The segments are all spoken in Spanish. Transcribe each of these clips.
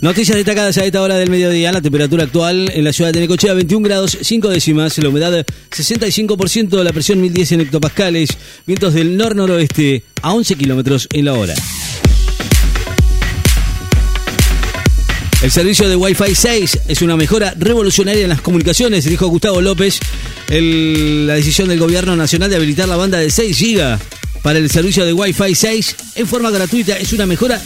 Noticias destacadas a esta hora del mediodía. La temperatura actual en la ciudad de Necochea, 21 grados 5 décimas. La humedad 65%, la presión 1010 en hectopascales. Vientos del nor-noroeste a 11 kilómetros en la hora. El servicio de Wi-Fi 6 es una mejora revolucionaria en las comunicaciones, dijo Gustavo López. La decisión del gobierno nacional de habilitar la banda de 6 GB para el servicio de Wi-Fi 6 en forma gratuita es una mejora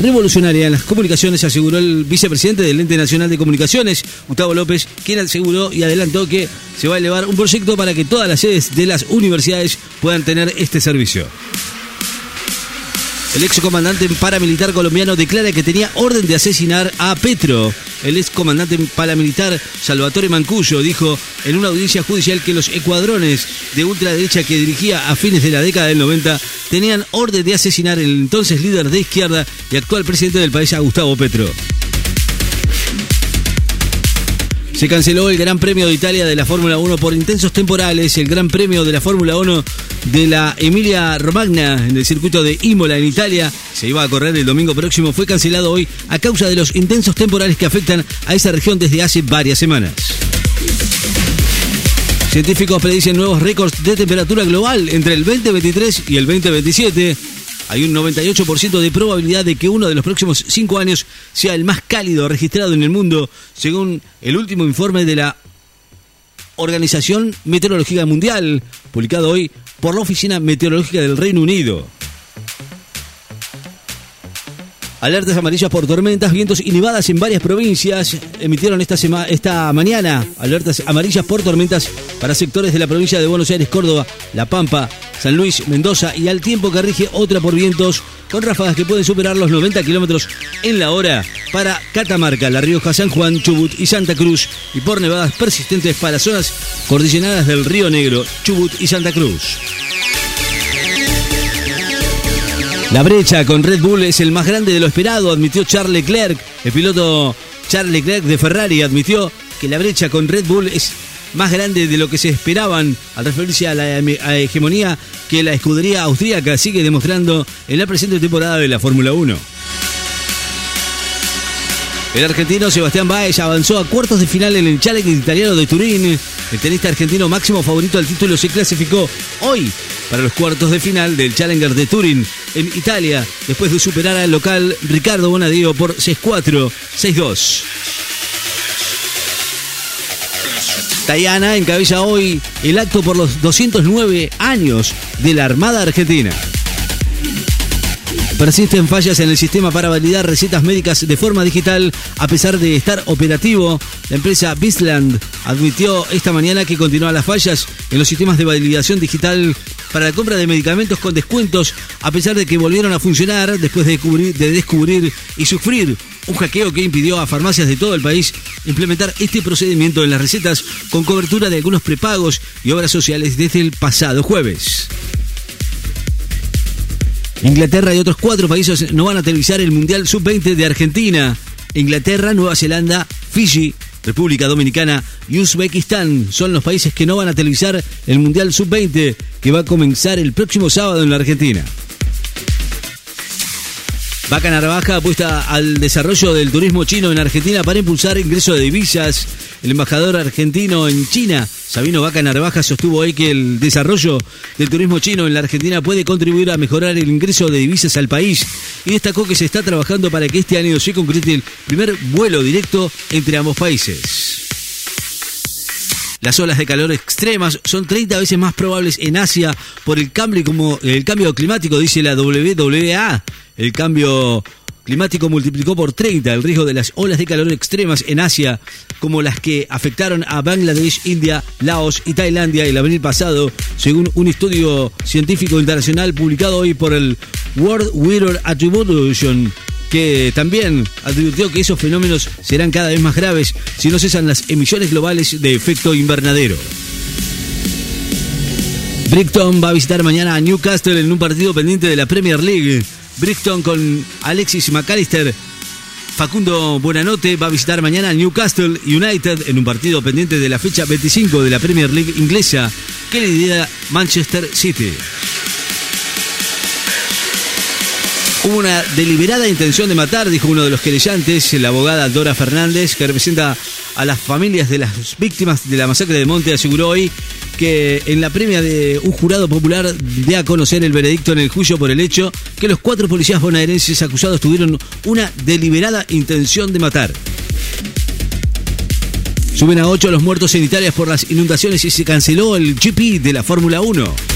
revolucionaria en las comunicaciones, aseguró el vicepresidente del Ente Nacional de Comunicaciones, Gustavo López, quien aseguró y adelantó que se va a elevar un proyecto para que todas las sedes de las universidades puedan tener este servicio. El excomandante paramilitar colombiano declara que tenía orden de asesinar a Petro. El excomandante paramilitar Salvatore Mancuyo dijo en una audiencia judicial que los escuadrones de ultraderecha que dirigía a fines de la década del 90 tenían orden de asesinar el entonces líder de izquierda y actual presidente del país, a Gustavo Petro. Se canceló el Gran Premio de Italia de la Fórmula 1 por intensos temporales. El Gran Premio de la Fórmula 1 de la Emilia Romagna en el circuito de Imola en Italia se iba a correr el domingo próximo. Fue cancelado hoy a causa de los intensos temporales que afectan a esa región desde hace varias semanas. Científicos predicen nuevos récords de temperatura global entre el 2023 y el 2027. Hay un 98% de probabilidad de que uno de los próximos cinco años sea el más cálido registrado en el mundo, según el último informe de la Organización Meteorológica Mundial, publicado hoy por la Oficina Meteorológica del Reino Unido. Alertas amarillas por tormentas, vientos y nevadas en varias provincias. Emitieron esta, esta mañana alertas amarillas por tormentas para sectores de la provincia de Buenos Aires, Córdoba, La Pampa, San Luis, Mendoza y al tiempo que rige otra por vientos con ráfagas que pueden superar los 90 kilómetros en la hora para Catamarca, La Rioja, San Juan, Chubut y Santa Cruz y por nevadas persistentes para zonas cordilleranas del Río Negro, Chubut y Santa Cruz. La brecha con Red Bull es el más grande de lo esperado, admitió Charles Leclerc. El piloto Charles Leclerc de Ferrari admitió que la brecha con Red Bull es más grande de lo que se esperaban al referirse a la a hegemonía que la escudería austríaca sigue demostrando en la presente temporada de la Fórmula 1. El argentino Sebastián Baez avanzó a cuartos de final en el Challenger italiano de Turín. El tenista argentino máximo favorito al título se clasificó hoy para los cuartos de final del Challenger de Turín en Italia, después de superar al local Ricardo Bonadío por 6-4, 6-2. Tayana encabeza hoy el acto por los 209 años de la Armada Argentina. Persisten fallas en el sistema para validar recetas médicas de forma digital a pesar de estar operativo. La empresa Bisland admitió esta mañana que continúan las fallas en los sistemas de validación digital para la compra de medicamentos con descuentos a pesar de que volvieron a funcionar después de descubrir, de descubrir y sufrir un hackeo que impidió a farmacias de todo el país implementar este procedimiento en las recetas con cobertura de algunos prepagos y obras sociales desde el pasado jueves. Inglaterra y otros cuatro países no van a televisar el Mundial Sub-20 de Argentina. Inglaterra, Nueva Zelanda, Fiji, República Dominicana y Uzbekistán son los países que no van a televisar el Mundial Sub-20 que va a comenzar el próximo sábado en la Argentina. Vaca Narvaja apuesta al desarrollo del turismo chino en Argentina para impulsar ingreso de divisas. El embajador argentino en China, Sabino Vaca Narvaja, sostuvo hoy que el desarrollo del turismo chino en la Argentina puede contribuir a mejorar el ingreso de divisas al país y destacó que se está trabajando para que este año se concrete el primer vuelo directo entre ambos países. Las olas de calor extremas son 30 veces más probables en Asia por el cambio, como, el cambio climático, dice la WWA. El cambio climático multiplicó por 30 el riesgo de las olas de calor extremas en Asia, como las que afectaron a Bangladesh, India, Laos y Tailandia el abril pasado, según un estudio científico internacional publicado hoy por el World Weather Attribution que también advirtió que esos fenómenos serán cada vez más graves si no cesan las emisiones globales de efecto invernadero. Brighton va a visitar mañana a Newcastle en un partido pendiente de la Premier League. Brighton con Alexis McAllister. Facundo Buenanote va a visitar mañana Newcastle United en un partido pendiente de la fecha 25 de la Premier League inglesa que lidera Manchester City. Hubo una deliberada intención de matar, dijo uno de los querellantes, la abogada Dora Fernández, que representa a las familias de las víctimas de la masacre de Monte, aseguró hoy que en la premia de un jurado popular de a conocer el veredicto en el juicio por el hecho que los cuatro policías bonaerenses acusados tuvieron una deliberada intención de matar. Suben a ocho los muertos en Italia por las inundaciones y se canceló el GP de la Fórmula 1.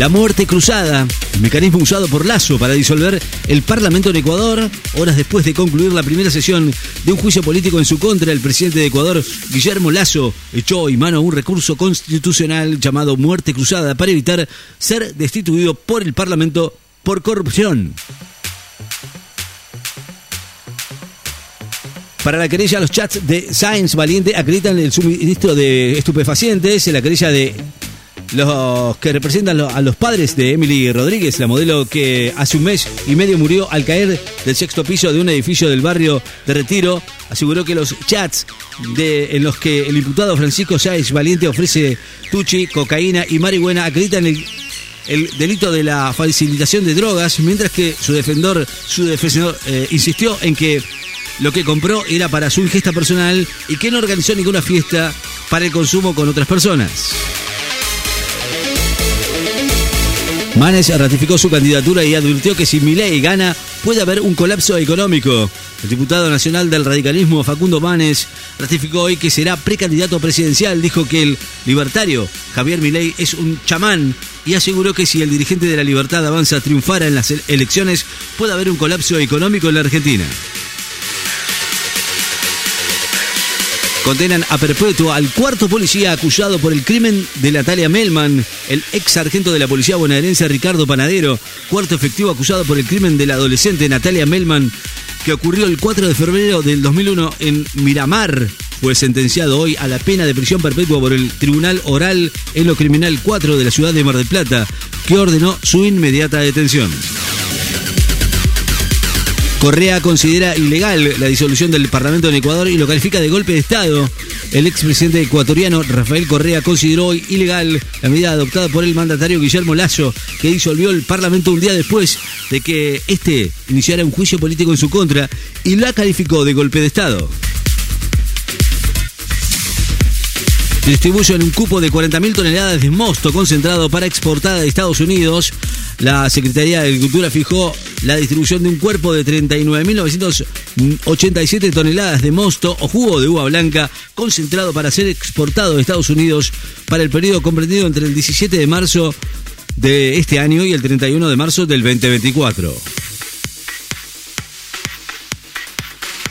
La muerte cruzada, mecanismo usado por Lazo para disolver el Parlamento en Ecuador, horas después de concluir la primera sesión de un juicio político en su contra, el presidente de Ecuador, Guillermo Lazo, echó en mano un recurso constitucional llamado muerte cruzada para evitar ser destituido por el Parlamento por corrupción. Para la querella, los chats de Science Valiente acreditan el suministro de estupefacientes, la querella de los que representan a los padres de Emily Rodríguez, la modelo que hace un mes y medio murió al caer del sexto piso de un edificio del barrio de Retiro, aseguró que los chats en los que el imputado Francisco Sáez Valiente ofrece tuchi, cocaína y marihuana acreditan el, delito de la facilitación de drogas, mientras que su defensor, su defensor eh, insistió en que lo que compró era para su ingesta personal y que no organizó ninguna fiesta para el consumo con otras personas. Manes ratificó su candidatura y advirtió que si Milei gana puede haber un colapso económico. El diputado nacional del radicalismo Facundo Manes ratificó hoy que será precandidato presidencial. Dijo que el libertario Javier Milei es un chamán y aseguró que si el dirigente de la libertad avanza triunfara en las elecciones puede haber un colapso económico en la Argentina. Condenan a perpetuo al cuarto policía acusado por el crimen de Natalia Melman, el ex sargento de la policía bonaerense Ricardo Panadero, cuarto efectivo acusado por el crimen de la adolescente Natalia Melman, que ocurrió el 4 de febrero del 2001 en Miramar. Fue sentenciado hoy a la pena de prisión perpetua por el Tribunal Oral en lo Criminal 4 de la ciudad de Mar del Plata, que ordenó su inmediata detención. Correa considera ilegal la disolución del Parlamento en Ecuador y lo califica de golpe de Estado. El expresidente ecuatoriano Rafael Correa consideró hoy ilegal la medida adoptada por el mandatario Guillermo Lazo, que disolvió el Parlamento un día después de que este iniciara un juicio político en su contra y la calificó de golpe de Estado. Distribuyen un cupo de 40.000 toneladas de mosto concentrado para exportar a Estados Unidos. La Secretaría de Agricultura fijó la distribución de un cuerpo de 39.987 toneladas de mosto o jugo de uva blanca concentrado para ser exportado a Estados Unidos para el periodo comprendido entre el 17 de marzo de este año y el 31 de marzo del 2024.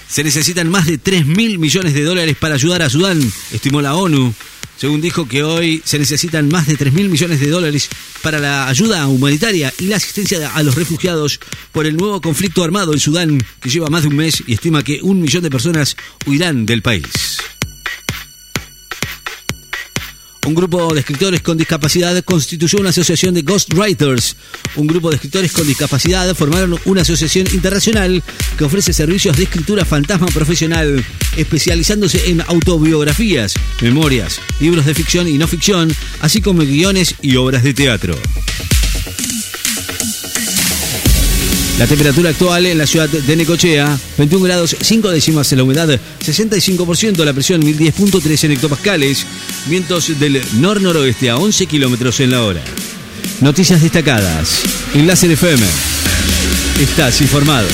Se necesitan más de 3 mil millones de dólares para ayudar a Sudán, estimó la ONU. Según dijo que hoy se necesitan más de 3 mil millones de dólares para la ayuda humanitaria y la asistencia a los refugiados por el nuevo conflicto armado en Sudán, que lleva más de un mes y estima que un millón de personas huirán del país. Un grupo de escritores con discapacidad constituyó una asociación de ghostwriters. Un grupo de escritores con discapacidad formaron una asociación internacional que ofrece servicios de escritura fantasma profesional, especializándose en autobiografías, memorias, libros de ficción y no ficción, así como guiones y obras de teatro. La temperatura actual en la ciudad de Necochea, 21 grados 5 décimas en la humedad, 65%, la presión 1010.3 en hectopascales, vientos del nor-noroeste a 11 kilómetros en la hora. Noticias destacadas. En Láser FM. Estás informado.